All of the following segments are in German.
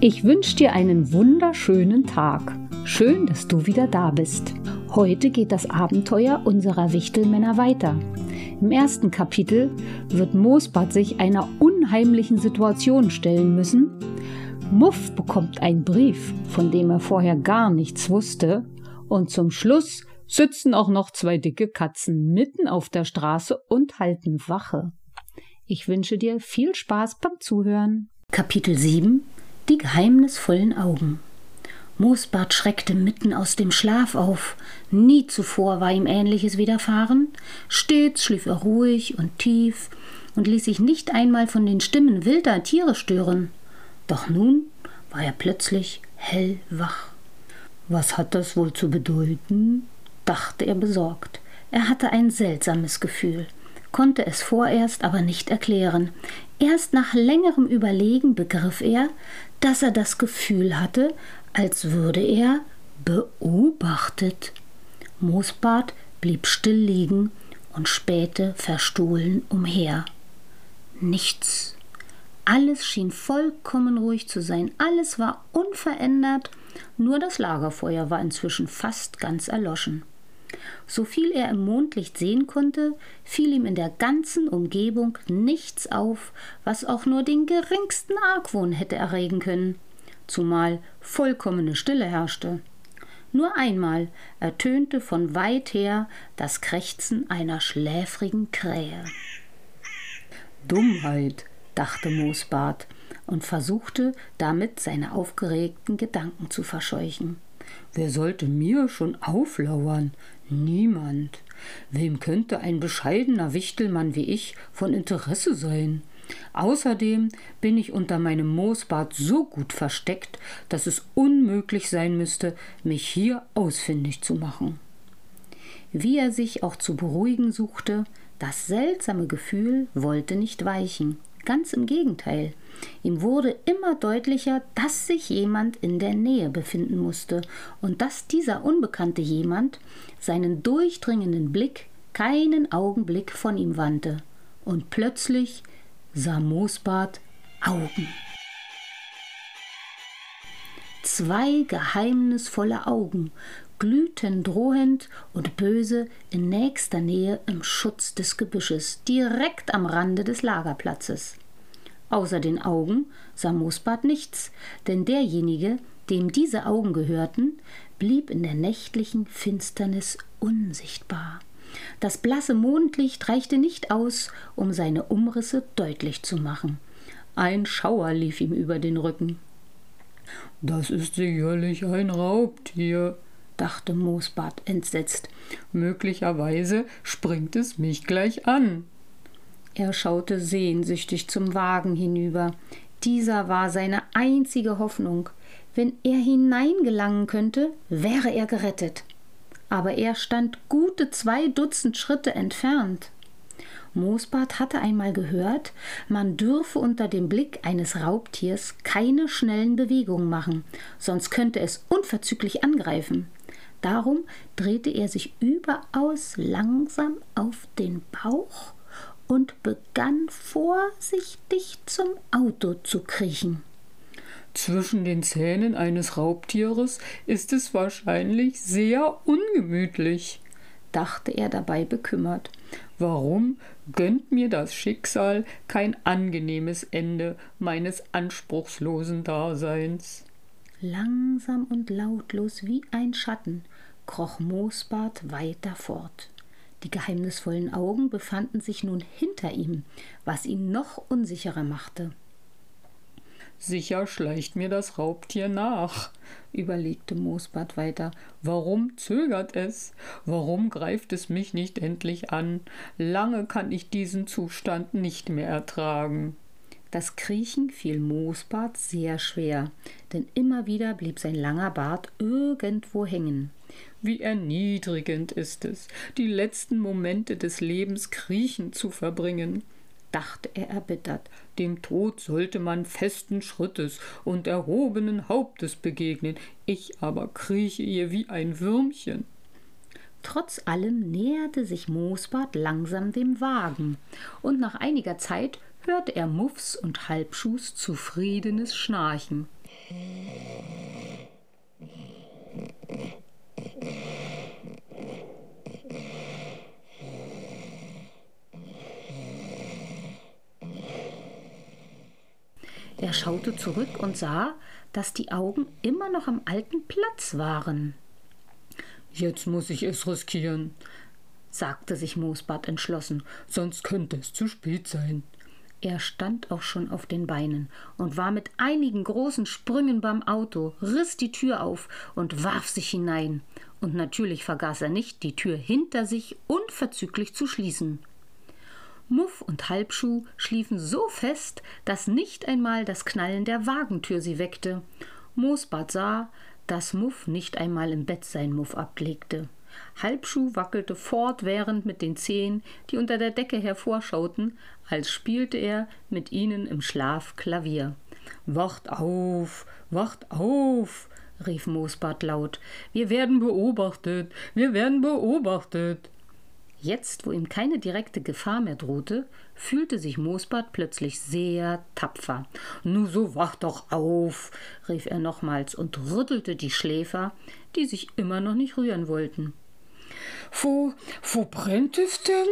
Ich wünsche dir einen wunderschönen Tag. Schön, dass du wieder da bist. Heute geht das Abenteuer unserer Wichtelmänner weiter. Im ersten Kapitel wird Moosbad sich einer unheimlichen Situation stellen müssen. Muff bekommt einen Brief, von dem er vorher gar nichts wusste. Und zum Schluss sitzen auch noch zwei dicke Katzen mitten auf der Straße und halten Wache. Ich wünsche dir viel Spaß beim Zuhören. Kapitel 7 die geheimnisvollen Augen. Moosbart schreckte mitten aus dem Schlaf auf. Nie zuvor war ihm Ähnliches widerfahren. Stets schlief er ruhig und tief und ließ sich nicht einmal von den Stimmen wilder Tiere stören. Doch nun war er plötzlich hellwach. Was hat das wohl zu bedeuten? dachte er besorgt. Er hatte ein seltsames Gefühl konnte es vorerst aber nicht erklären. Erst nach längerem Überlegen begriff er, dass er das Gefühl hatte, als würde er beobachtet. Moosbart blieb still liegen und spähte verstohlen umher. Nichts. Alles schien vollkommen ruhig zu sein, alles war unverändert, nur das Lagerfeuer war inzwischen fast ganz erloschen. So viel er im Mondlicht sehen konnte, fiel ihm in der ganzen Umgebung nichts auf, was auch nur den geringsten Argwohn hätte erregen können, zumal vollkommene Stille herrschte. Nur einmal ertönte von weit her das Krächzen einer schläfrigen Krähe. Dummheit, dachte Moosbart und versuchte damit seine aufgeregten Gedanken zu verscheuchen. Wer sollte mir schon auflauern? Niemand. Wem könnte ein bescheidener Wichtelmann wie ich von Interesse sein? Außerdem bin ich unter meinem Moosbart so gut versteckt, dass es unmöglich sein müsste, mich hier ausfindig zu machen. Wie er sich auch zu beruhigen suchte, das seltsame Gefühl wollte nicht weichen. Ganz im Gegenteil. Ihm wurde immer deutlicher, dass sich jemand in der Nähe befinden musste und dass dieser unbekannte jemand seinen durchdringenden Blick keinen Augenblick von ihm wandte. Und plötzlich sah Moosbart Augen. Zwei geheimnisvolle Augen glühten drohend und böse in nächster Nähe im Schutz des Gebüsches, direkt am Rande des Lagerplatzes. Außer den Augen sah Moosbart nichts, denn derjenige, dem diese Augen gehörten, blieb in der nächtlichen Finsternis unsichtbar. Das blasse Mondlicht reichte nicht aus, um seine Umrisse deutlich zu machen. Ein Schauer lief ihm über den Rücken. Das ist sicherlich ein Raubtier, dachte Moosbart entsetzt. Möglicherweise springt es mich gleich an. Er schaute sehnsüchtig zum Wagen hinüber. Dieser war seine einzige Hoffnung. Wenn er hineingelangen könnte, wäre er gerettet. Aber er stand gute zwei Dutzend Schritte entfernt. Moosbart hatte einmal gehört, man dürfe unter dem Blick eines Raubtiers keine schnellen Bewegungen machen, sonst könnte es unverzüglich angreifen. Darum drehte er sich überaus langsam auf den Bauch und begann vorsichtig zum Auto zu kriechen. Zwischen den Zähnen eines Raubtieres ist es wahrscheinlich sehr ungemütlich, dachte er dabei bekümmert. Warum gönnt mir das Schicksal kein angenehmes Ende meines anspruchslosen Daseins? Langsam und lautlos wie ein Schatten kroch Moosbart weiter fort. Die geheimnisvollen Augen befanden sich nun hinter ihm, was ihn noch unsicherer machte. Sicher schleicht mir das Raubtier nach, überlegte Moosbart weiter. Warum zögert es? Warum greift es mich nicht endlich an? Lange kann ich diesen Zustand nicht mehr ertragen. Das Kriechen fiel Moosbart sehr schwer, denn immer wieder blieb sein langer Bart irgendwo hängen. Wie erniedrigend ist es, die letzten Momente des Lebens kriechend zu verbringen, dachte er erbittert. Dem Tod sollte man festen Schrittes und erhobenen Hauptes begegnen, ich aber krieche ihr wie ein Würmchen. Trotz allem näherte sich Moosbart langsam dem Wagen, und nach einiger Zeit hörte er Muffs und Halbschuhs zufriedenes Schnarchen. Er schaute zurück und sah, dass die Augen immer noch am alten Platz waren. Jetzt muss ich es riskieren, sagte sich Moosbart entschlossen, sonst könnte es zu spät sein. Er stand auch schon auf den Beinen und war mit einigen großen Sprüngen beim Auto, riss die Tür auf und warf sich hinein. Und natürlich vergaß er nicht, die Tür hinter sich unverzüglich zu schließen. Muff und Halbschuh schliefen so fest, dass nicht einmal das Knallen der Wagentür sie weckte. Moosbart sah, dass Muff nicht einmal im Bett sein Muff ablegte. Halbschuh wackelte fortwährend mit den Zehen, die unter der Decke hervorschauten, als spielte er mit ihnen im Schlaf Klavier. Wacht auf, wacht auf, rief Moosbart laut. Wir werden beobachtet, wir werden beobachtet. Jetzt, wo ihm keine direkte Gefahr mehr drohte, fühlte sich Moosbart plötzlich sehr tapfer. Nu so wach doch auf, rief er nochmals und rüttelte die Schläfer, die sich immer noch nicht rühren wollten. Wo, wo brennt es denn?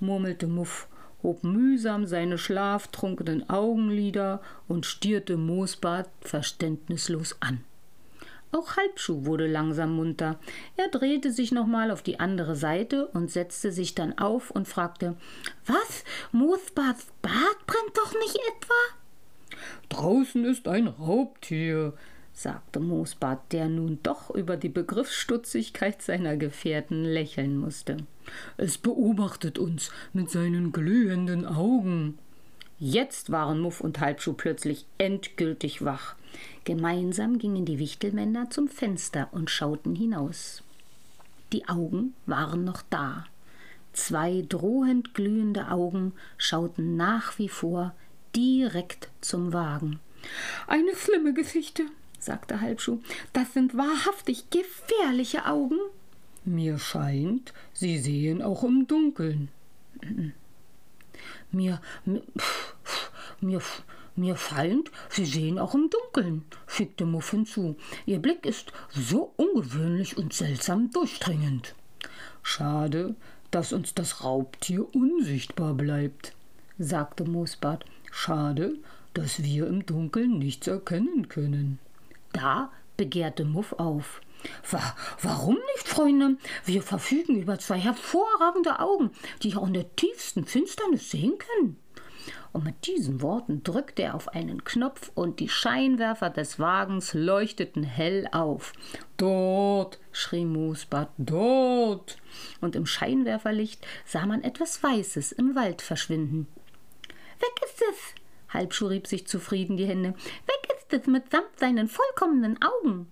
murmelte Muff, hob mühsam seine schlaftrunkenen Augenlider und stierte Moosbart verständnislos an. Auch Halbschuh wurde langsam munter. Er drehte sich nochmal auf die andere Seite und setzte sich dann auf und fragte: Was? Moosbarts Bart brennt doch nicht etwa? Draußen ist ein Raubtier, sagte Moosbart, der nun doch über die Begriffsstutzigkeit seiner Gefährten lächeln musste. Es beobachtet uns mit seinen glühenden Augen. Jetzt waren Muff und Halbschuh plötzlich endgültig wach. Gemeinsam gingen die Wichtelmänner zum Fenster und schauten hinaus. Die Augen waren noch da. Zwei drohend glühende Augen schauten nach wie vor direkt zum Wagen. Eine schlimme Geschichte, sagte Halbschuh. Das sind wahrhaftig gefährliche Augen. Mir scheint, sie sehen auch im Dunkeln. Mir, mir, mir, scheint, Sie sehen auch im Dunkeln, fügte Muff hinzu. Ihr Blick ist so ungewöhnlich und seltsam durchdringend. Schade, dass uns das Raubtier unsichtbar bleibt, sagte Moosbart. Schade, dass wir im Dunkeln nichts erkennen können. Da begehrte Muff auf. Warum nicht, Freunde? Wir verfügen über zwei hervorragende Augen, die auch in der tiefsten Finsternis sehen können. Und mit diesen Worten drückte er auf einen Knopf und die Scheinwerfer des Wagens leuchteten hell auf. Dort, schrie Moosbart, dort! Und im Scheinwerferlicht sah man etwas Weißes im Wald verschwinden. Weg ist es! Halbschuh rieb sich zufrieden die Hände. Weg es mitsamt seinen vollkommenen Augen!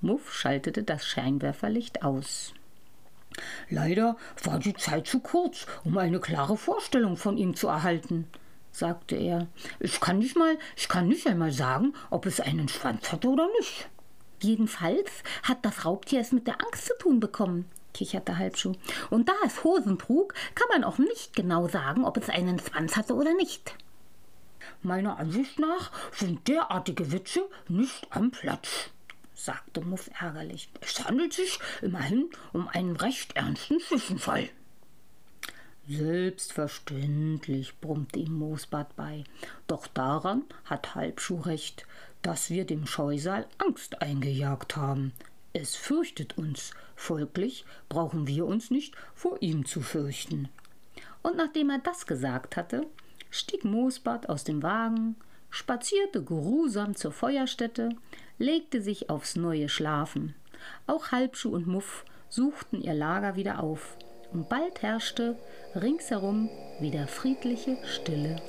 Muff schaltete das Scheinwerferlicht aus. Leider war die Zeit zu kurz, um eine klare Vorstellung von ihm zu erhalten, sagte er. Ich kann nicht mal, ich kann nicht einmal sagen, ob es einen Schwanz hatte oder nicht. Jedenfalls hat das Raubtier es mit der Angst zu tun bekommen, kicherte Halbschuh. Und da es Hosen trug, kann man auch nicht genau sagen, ob es einen Schwanz hatte oder nicht. Meiner Ansicht nach sind derartige Witze nicht am Platz, sagte Muff ärgerlich. Es handelt sich immerhin um einen recht ernsten Zwischenfall. Selbstverständlich, brummte ihm Moosbart bei. Doch daran hat Halbschuh recht, dass wir dem Scheusal Angst eingejagt haben. Es fürchtet uns, folglich brauchen wir uns nicht vor ihm zu fürchten. Und nachdem er das gesagt hatte, stieg Moosbart aus dem Wagen, spazierte geruhsam zur Feuerstätte, legte sich aufs neue Schlafen. Auch Halbschuh und Muff suchten ihr Lager wieder auf, und bald herrschte ringsherum wieder friedliche Stille.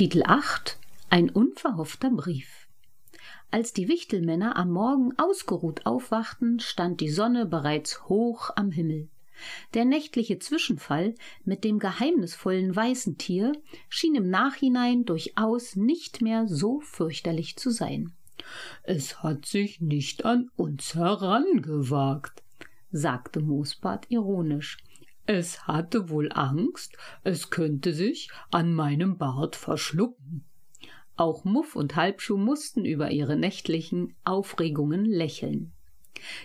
Kapitel 8 Ein unverhoffter Brief Als die Wichtelmänner am Morgen ausgeruht aufwachten, stand die Sonne bereits hoch am Himmel. Der nächtliche Zwischenfall mit dem geheimnisvollen weißen Tier schien im Nachhinein durchaus nicht mehr so fürchterlich zu sein. Es hat sich nicht an uns herangewagt, sagte Moosbart ironisch. Es hatte wohl Angst, es könnte sich an meinem Bart verschlucken. Auch Muff und Halbschuh mussten über ihre nächtlichen Aufregungen lächeln.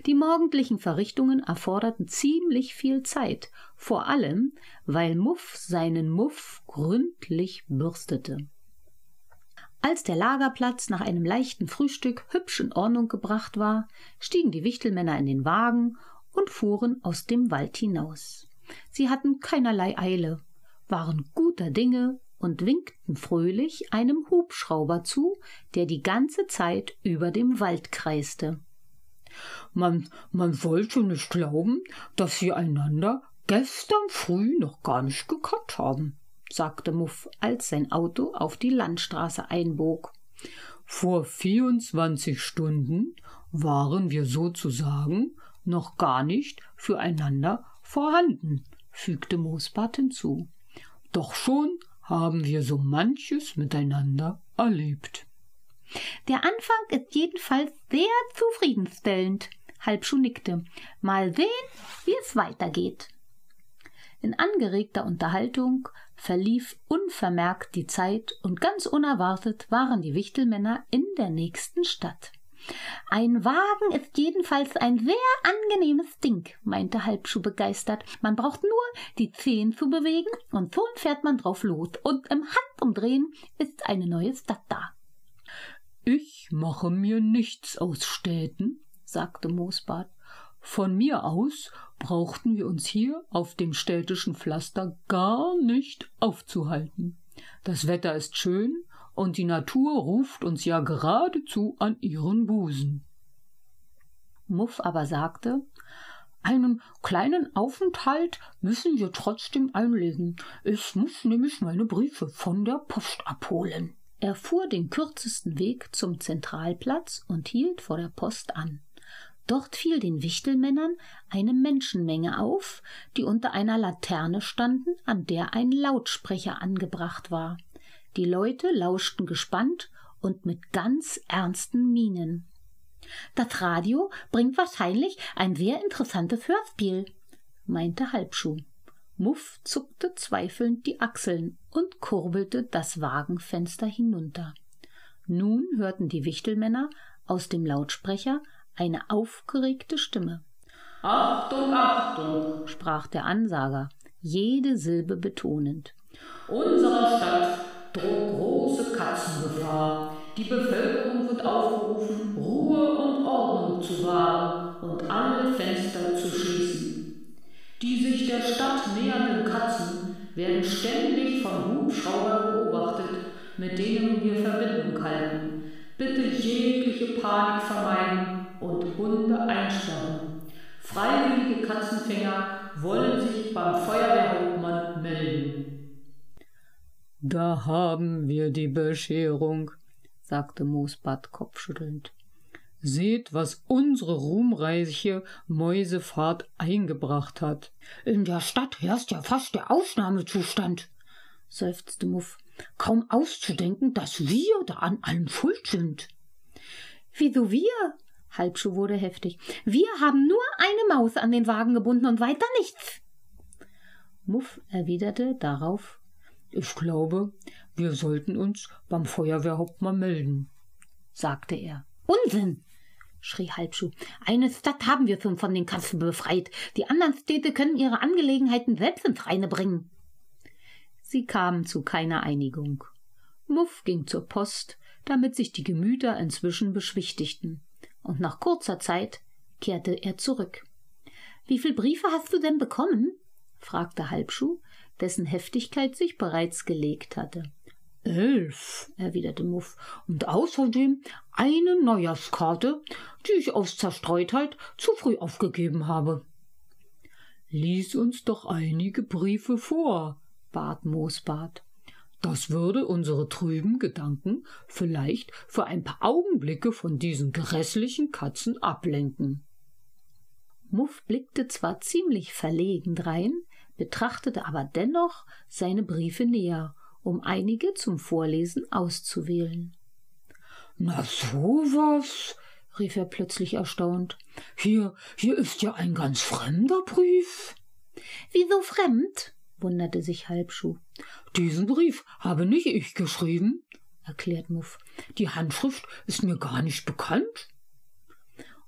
Die morgendlichen Verrichtungen erforderten ziemlich viel Zeit, vor allem, weil Muff seinen Muff gründlich bürstete. Als der Lagerplatz nach einem leichten Frühstück hübsch in Ordnung gebracht war, stiegen die Wichtelmänner in den Wagen und fuhren aus dem Wald hinaus. Sie hatten keinerlei Eile, waren guter Dinge und winkten fröhlich einem Hubschrauber zu, der die ganze Zeit über dem Wald kreiste. Man, man wollte nicht glauben, dass wir einander gestern früh noch gar nicht gekannt haben, sagte Muff, als sein Auto auf die Landstraße einbog. Vor vierundzwanzig Stunden waren wir sozusagen noch gar nicht füreinander vorhanden, fügte Moosbart hinzu. Doch schon haben wir so manches miteinander erlebt. Der Anfang ist jedenfalls sehr zufriedenstellend. Halbschuh nickte. Mal sehen, wie es weitergeht. In angeregter Unterhaltung verlief unvermerkt die Zeit und ganz unerwartet waren die Wichtelmänner in der nächsten Stadt. Ein Wagen ist jedenfalls ein sehr angenehmes Ding, meinte Halbschuh begeistert. Man braucht nur die Zehen zu bewegen und schon fährt man drauf los und im Handumdrehen ist eine neue Stadt da. Ich mache mir nichts aus Städten, sagte Moosbart. Von mir aus brauchten wir uns hier auf dem städtischen Pflaster gar nicht aufzuhalten. Das Wetter ist schön und die Natur ruft uns ja geradezu an ihren Busen. Muff aber sagte, einen kleinen Aufenthalt müssen wir trotzdem einlegen. Ich muss nämlich meine Briefe von der Post abholen. Er fuhr den kürzesten Weg zum Zentralplatz und hielt vor der Post an. Dort fiel den Wichtelmännern eine Menschenmenge auf, die unter einer Laterne standen, an der ein Lautsprecher angebracht war. Die Leute lauschten gespannt und mit ganz ernsten Mienen. Das Radio bringt wahrscheinlich ein sehr interessantes Hörspiel, meinte Halbschuh. Muff zuckte zweifelnd die Achseln und kurbelte das Wagenfenster hinunter. Nun hörten die Wichtelmänner aus dem Lautsprecher eine aufgeregte Stimme. Achtung, Achtung, sprach der Ansager, jede Silbe betonend. Unserer Stadt droht große Katzengefahr. Die Bevölkerung wird aufgerufen, Ruhe und Ordnung zu wahren und alle Fenster zu schließen. Die sich der Stadt nähernden Katzen werden ständig von Hubschraubern beobachtet, mit denen wir Verbindung halten. Bitte jegliche Panik vermeiden und Hunde einsperren. Freiwillige Katzenfänger wollen sich beim Feuerwehrhauptmann melden. Da haben wir die Bescherung, sagte Moosbart kopfschüttelnd. Seht, was unsere ruhmreiche Mäusefahrt eingebracht hat. In der Stadt herrscht ja fast der Ausnahmezustand, seufzte Muff. Kaum auszudenken, dass wir da an allem schuld sind. Wieso wir? Halbschuh wurde heftig. Wir haben nur eine Maus an den Wagen gebunden und weiter nichts. Muff erwiderte darauf Ich glaube, wir sollten uns beim Feuerwehrhauptmann melden, sagte er. Unsinn, schrie Halbschuh. Eine Stadt haben wir schon von den Katzen befreit. Die anderen Städte können ihre Angelegenheiten selbst ins Reine bringen. Sie kamen zu keiner Einigung. Muff ging zur Post, damit sich die Gemüter inzwischen beschwichtigten und nach kurzer Zeit kehrte er zurück. Wie viel Briefe hast du denn bekommen? fragte Halbschuh, dessen Heftigkeit sich bereits gelegt hatte. Elf, erwiderte Muff, und außerdem eine Neujahrskarte, die ich aus Zerstreutheit zu früh aufgegeben habe. Lies uns doch einige Briefe vor, bat Moosbart. Das würde unsere trüben Gedanken vielleicht für ein paar Augenblicke von diesen grässlichen Katzen ablenken. Muff blickte zwar ziemlich verlegen drein, betrachtete aber dennoch seine Briefe näher, um einige zum Vorlesen auszuwählen. Na so was, rief er plötzlich erstaunt. Hier, hier ist ja ein ganz fremder Brief. Wieso fremd? wunderte sich Halbschuh. Diesen Brief habe nicht ich geschrieben, erklärt Muff. Die Handschrift ist mir gar nicht bekannt.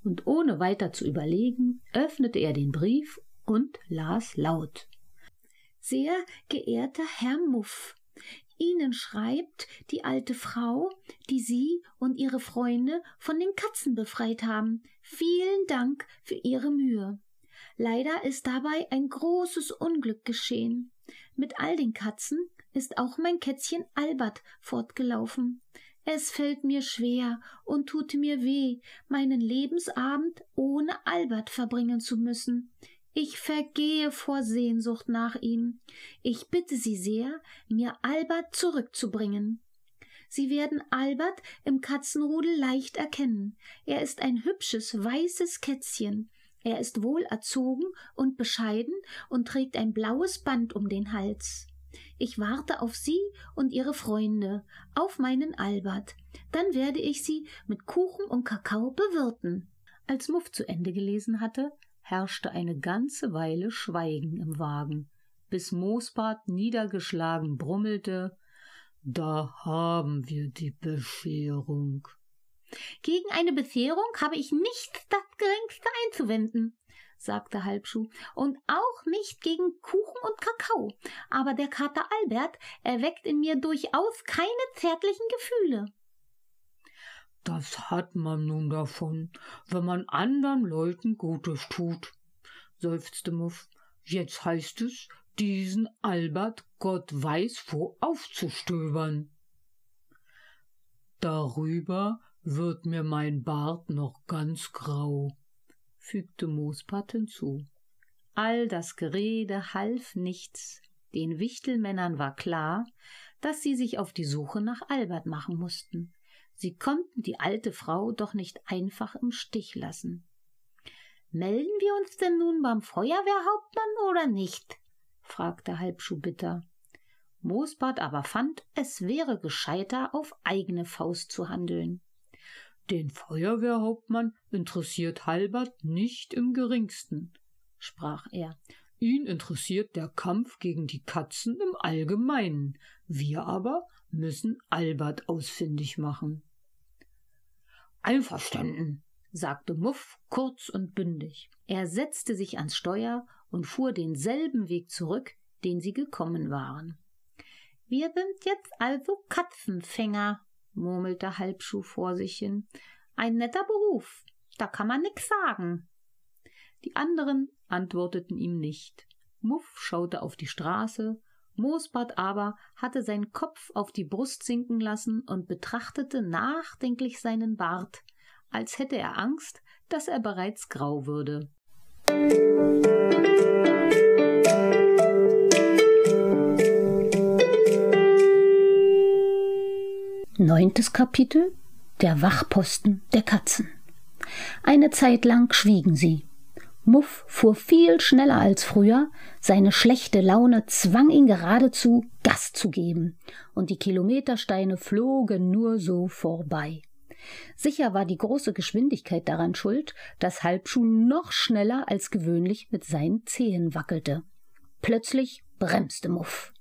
Und ohne weiter zu überlegen, öffnete er den Brief und las laut. Sehr geehrter Herr Muff, Ihnen schreibt die alte Frau, die Sie und Ihre Freunde von den Katzen befreit haben. Vielen Dank für Ihre Mühe. Leider ist dabei ein großes Unglück geschehen. Mit all den Katzen ist auch mein Kätzchen Albert fortgelaufen. Es fällt mir schwer und tut mir weh, meinen Lebensabend ohne Albert verbringen zu müssen. Ich vergehe vor Sehnsucht nach ihm. Ich bitte Sie sehr, mir Albert zurückzubringen. Sie werden Albert im Katzenrudel leicht erkennen. Er ist ein hübsches, weißes Kätzchen. Er ist wohl erzogen und bescheiden und trägt ein blaues Band um den Hals. Ich warte auf Sie und Ihre Freunde, auf meinen Albert. Dann werde ich Sie mit Kuchen und Kakao bewirten. Als Muff zu Ende gelesen hatte, herrschte eine ganze Weile Schweigen im Wagen, bis Moosbart niedergeschlagen brummelte Da haben wir die Bescherung. Gegen eine Bescherung habe ich nicht das geringste einzuwenden, sagte Halbschuh, und auch nicht gegen Kuchen und Kakao. Aber der Kater Albert erweckt in mir durchaus keine zärtlichen Gefühle. Das hat man nun davon, wenn man anderen Leuten Gutes tut, seufzte Muff. Jetzt heißt es, diesen Albert Gott weiß wo aufzustöbern. Darüber wird mir mein Bart noch ganz grau, fügte Moospat hinzu. All das Gerede half nichts. Den Wichtelmännern war klar, dass sie sich auf die Suche nach Albert machen mussten. Sie konnten die alte Frau doch nicht einfach im Stich lassen. Melden wir uns denn nun beim Feuerwehrhauptmann oder nicht? fragte Halbschuh bitter. Moosbart aber fand, es wäre gescheiter, auf eigene Faust zu handeln. Den Feuerwehrhauptmann interessiert Halbert nicht im geringsten, sprach er. Ihn interessiert der Kampf gegen die Katzen im Allgemeinen. Wir aber müssen Albert ausfindig machen. Einverstanden, sagte Muff kurz und bündig. Er setzte sich ans Steuer und fuhr denselben Weg zurück, den sie gekommen waren. Wir sind jetzt also Katzenfänger, murmelte Halbschuh vor sich hin. Ein netter Beruf, da kann man nix sagen. Die anderen antworteten ihm nicht. Muff schaute auf die Straße, Moosbart aber hatte seinen Kopf auf die Brust sinken lassen und betrachtete nachdenklich seinen Bart, als hätte er Angst, dass er bereits grau würde. Neuntes Kapitel Der Wachposten der Katzen. Eine Zeit lang schwiegen sie. Muff fuhr viel schneller als früher, seine schlechte Laune zwang ihn geradezu, Gas zu geben, und die Kilometersteine flogen nur so vorbei. Sicher war die große Geschwindigkeit daran schuld, dass Halbschuh noch schneller als gewöhnlich mit seinen Zehen wackelte. Plötzlich bremste Muff.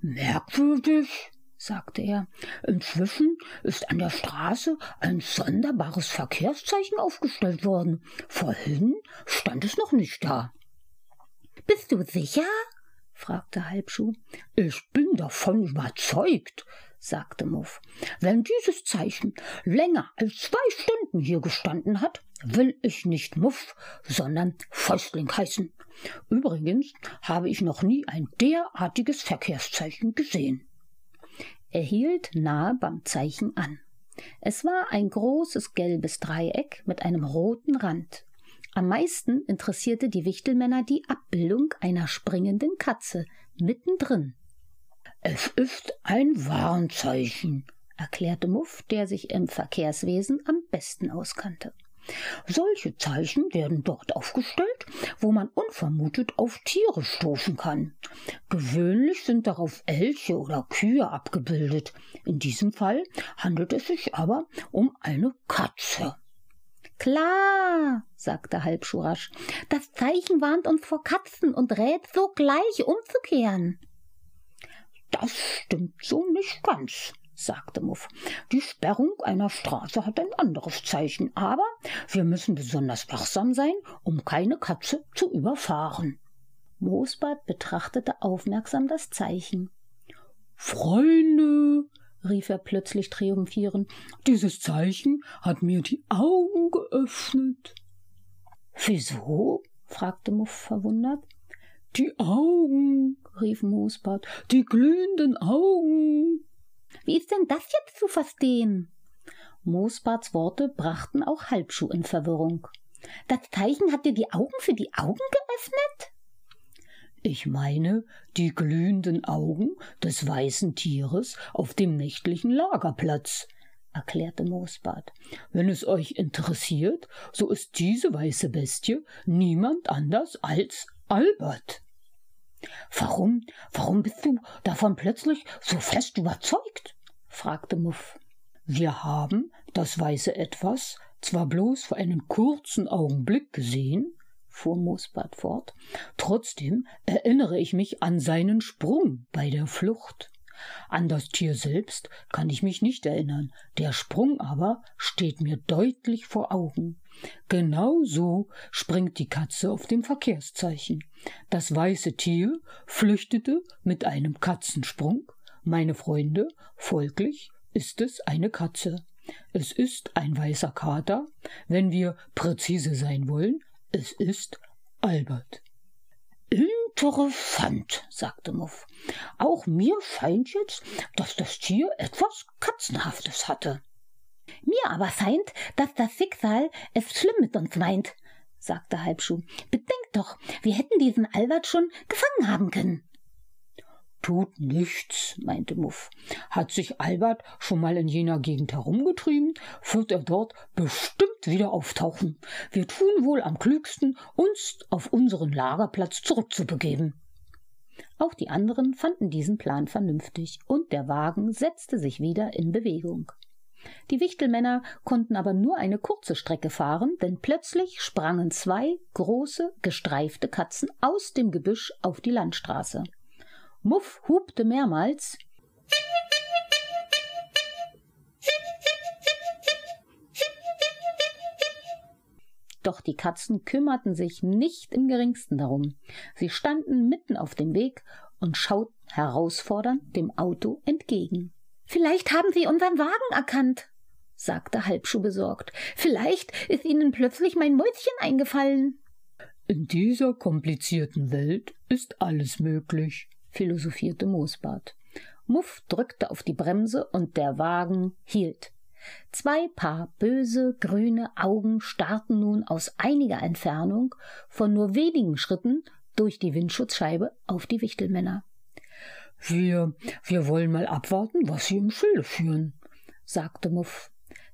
Merkwürdig, sagte er. Inzwischen ist an der Straße ein sonderbares Verkehrszeichen aufgestellt worden. Vorhin stand es noch nicht da. Bist du sicher? fragte Halbschuh. Ich bin davon überzeugt, sagte Muff. Wenn dieses Zeichen länger als zwei Stunden hier gestanden hat, will ich nicht Muff, sondern Fäustling heißen. Übrigens habe ich noch nie ein derartiges Verkehrszeichen gesehen. Er hielt nahe beim Zeichen an. Es war ein großes gelbes Dreieck mit einem roten Rand. Am meisten interessierte die Wichtelmänner die Abbildung einer springenden Katze mittendrin. Es ist ein Warnzeichen, erklärte Muff, der sich im Verkehrswesen am besten auskannte. Solche Zeichen werden dort aufgestellt, wo man unvermutet auf Tiere stoßen kann. Gewöhnlich sind darauf Elche oder Kühe abgebildet. In diesem Fall handelt es sich aber um eine Katze. Klar, sagte Halbschuh rasch. Das Zeichen warnt uns vor Katzen und rät sogleich umzukehren. Das stimmt so nicht ganz, sagte Muff. Die Sperrung einer Straße hat ein anderes Zeichen, aber wir müssen besonders wachsam sein, um keine Katze zu überfahren. Moosbart betrachtete aufmerksam das Zeichen. Freunde, rief er plötzlich triumphierend, dieses Zeichen hat mir die Augen geöffnet. Wieso? fragte Muff verwundert. Die Augen, rief Moosbart, die glühenden Augen. Wie ist denn das jetzt zu verstehen? Moosbarts Worte brachten auch Halbschuh in Verwirrung. Das Zeichen hat dir die Augen für die Augen geöffnet? Ich meine die glühenden Augen des weißen Tieres auf dem nächtlichen Lagerplatz, erklärte Moosbart. Wenn es euch interessiert, so ist diese weiße Bestie niemand anders als Albert. Warum, warum bist du davon plötzlich so fest überzeugt? fragte Muff. Wir haben das weiße Etwas zwar bloß für einen kurzen Augenblick gesehen, fuhr Moosbart fort, trotzdem erinnere ich mich an seinen Sprung bei der Flucht. An das Tier selbst kann ich mich nicht erinnern, der Sprung aber steht mir deutlich vor Augen. Genau so springt die Katze auf dem Verkehrszeichen. Das weiße Tier flüchtete mit einem Katzensprung, meine Freunde, folglich ist es eine Katze. Es ist ein weißer Kater, wenn wir präzise sein wollen, es ist Albert. Interessant, sagte Muff. Auch mir scheint jetzt, dass das Tier etwas Katzenhaftes hatte. Mir aber scheint, dass das Schicksal es schlimm mit uns meint, sagte Halbschuh. Bedenkt doch, wir hätten diesen Albert schon gefangen haben können. Tut nichts, meinte Muff. Hat sich Albert schon mal in jener Gegend herumgetrieben, wird er dort bestimmt wieder auftauchen. Wir tun wohl am klügsten, uns auf unseren Lagerplatz zurückzubegeben. Auch die anderen fanden diesen Plan vernünftig, und der Wagen setzte sich wieder in Bewegung. Die Wichtelmänner konnten aber nur eine kurze Strecke fahren, denn plötzlich sprangen zwei große, gestreifte Katzen aus dem Gebüsch auf die Landstraße. Muff hupte mehrmals. Doch die Katzen kümmerten sich nicht im geringsten darum. Sie standen mitten auf dem Weg und schauten herausfordernd dem Auto entgegen. Vielleicht haben Sie unseren Wagen erkannt, sagte Halbschuh besorgt. Vielleicht ist Ihnen plötzlich mein Mäuschen eingefallen. In dieser komplizierten Welt ist alles möglich, philosophierte Moosbart. Muff drückte auf die Bremse und der Wagen hielt. Zwei Paar böse grüne Augen starrten nun aus einiger Entfernung von nur wenigen Schritten durch die Windschutzscheibe auf die Wichtelmänner. Wir, wir wollen mal abwarten, was sie im Schilde führen, sagte Muff.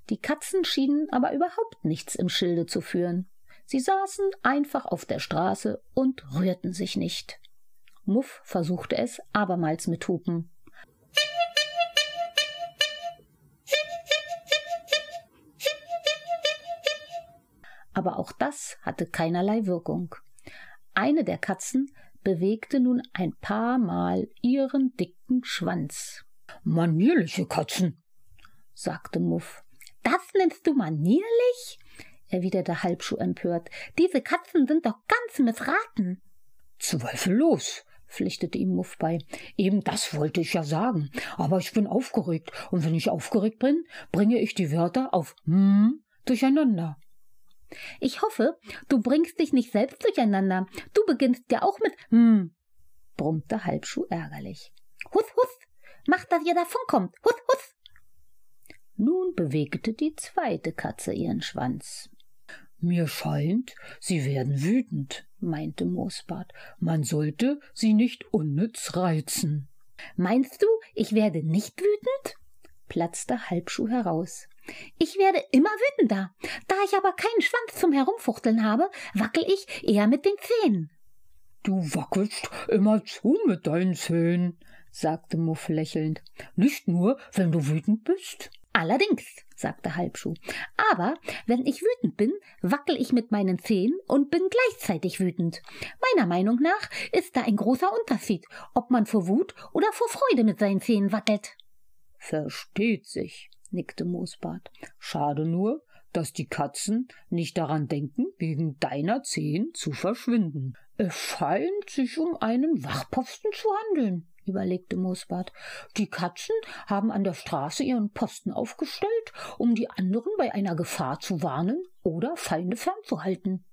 Die Katzen schienen aber überhaupt nichts im Schilde zu führen. Sie saßen einfach auf der Straße und rührten sich nicht. Muff versuchte es abermals mit Hupen. Aber auch das hatte keinerlei Wirkung. Eine der Katzen bewegte nun ein paar Mal ihren dicken Schwanz. Manierliche Katzen, sagte Muff. Das nennst du manierlich? erwiderte Halbschuh empört. Diese Katzen sind doch ganz missraten. Zweifellos, pflichtete ihm Muff bei. Eben das wollte ich ja sagen. Aber ich bin aufgeregt, und wenn ich aufgeregt bin, bringe ich die Wörter auf hm durcheinander. Ich hoffe, du bringst dich nicht selbst durcheinander. Du beginnst ja auch mit hm, brummte Halbschuh ärgerlich. Hus, hus, macht, dass ihr davonkommt. Hus, hus. Nun bewegte die zweite Katze ihren Schwanz. Mir scheint, sie werden wütend, meinte Moosbart. Man sollte sie nicht unnütz reizen. Meinst du, ich werde nicht wütend? platzte Halbschuh heraus. Ich werde immer wütender. Da ich aber keinen Schwanz zum Herumfuchteln habe, wackel ich eher mit den Zähnen. Du wackelst immer zu mit deinen Zähnen, sagte Muff lächelnd. Nicht nur, wenn du wütend bist. Allerdings, sagte Halbschuh. Aber wenn ich wütend bin, wackel ich mit meinen Zähnen und bin gleichzeitig wütend. Meiner Meinung nach ist da ein großer Unterschied, ob man vor Wut oder vor Freude mit seinen Zähnen wackelt. Versteht sich, nickte Moosbart. Schade nur, dass die Katzen nicht daran denken, wegen deiner Zehen zu verschwinden. Es scheint sich um einen Wachposten zu handeln überlegte Moosbart. Die Katzen haben an der Straße ihren Posten aufgestellt, um die anderen bei einer Gefahr zu warnen oder Feinde fernzuhalten.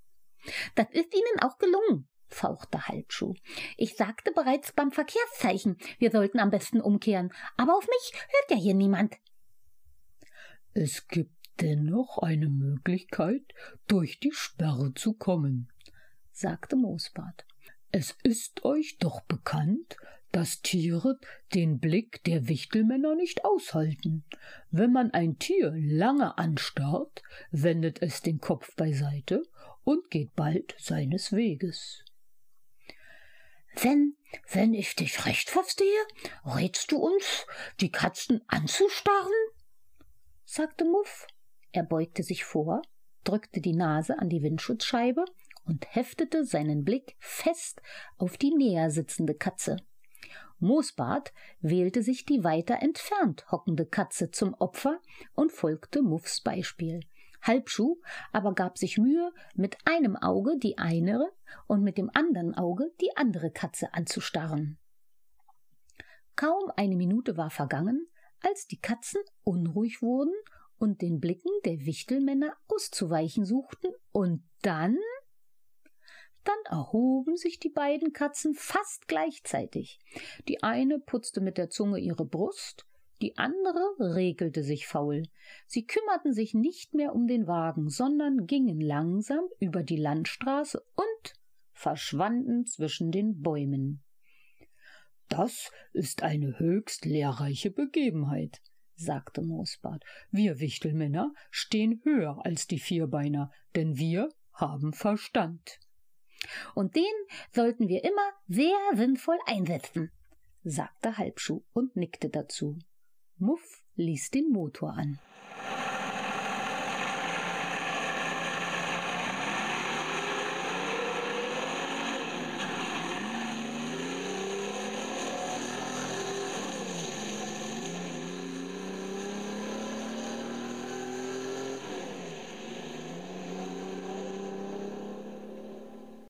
Das ist ihnen auch gelungen, fauchte Halbschuh. Ich sagte bereits beim Verkehrszeichen, wir sollten am besten umkehren, aber auf mich hört ja hier niemand. Es gibt dennoch eine Möglichkeit, durch die Sperre zu kommen, sagte Moosbart. Es ist euch doch bekannt, dass Tiere den Blick der Wichtelmänner nicht aushalten. Wenn man ein Tier lange anstarrt, wendet es den Kopf beiseite und geht bald seines Weges. Wenn, wenn ich dich recht verstehe, rätst du uns, die Katzen anzustarren? Sagte Muff. Er beugte sich vor, drückte die Nase an die Windschutzscheibe und heftete seinen Blick fest auf die näher sitzende Katze. Moosbart wählte sich die weiter entfernt hockende Katze zum Opfer und folgte Muffs Beispiel. Halbschuh aber gab sich Mühe, mit einem Auge die eine und mit dem anderen Auge die andere Katze anzustarren. Kaum eine Minute war vergangen, als die Katzen unruhig wurden und den Blicken der Wichtelmänner auszuweichen suchten, und dann dann erhoben sich die beiden Katzen fast gleichzeitig. Die eine putzte mit der Zunge ihre Brust, die andere regelte sich faul. Sie kümmerten sich nicht mehr um den Wagen, sondern gingen langsam über die Landstraße und verschwanden zwischen den Bäumen. Das ist eine höchst lehrreiche Begebenheit, sagte Moosbart. Wir Wichtelmänner stehen höher als die Vierbeiner, denn wir haben Verstand. Und den sollten wir immer sehr sinnvoll einsetzen, sagte Halbschuh und nickte dazu. Muff ließ den Motor an.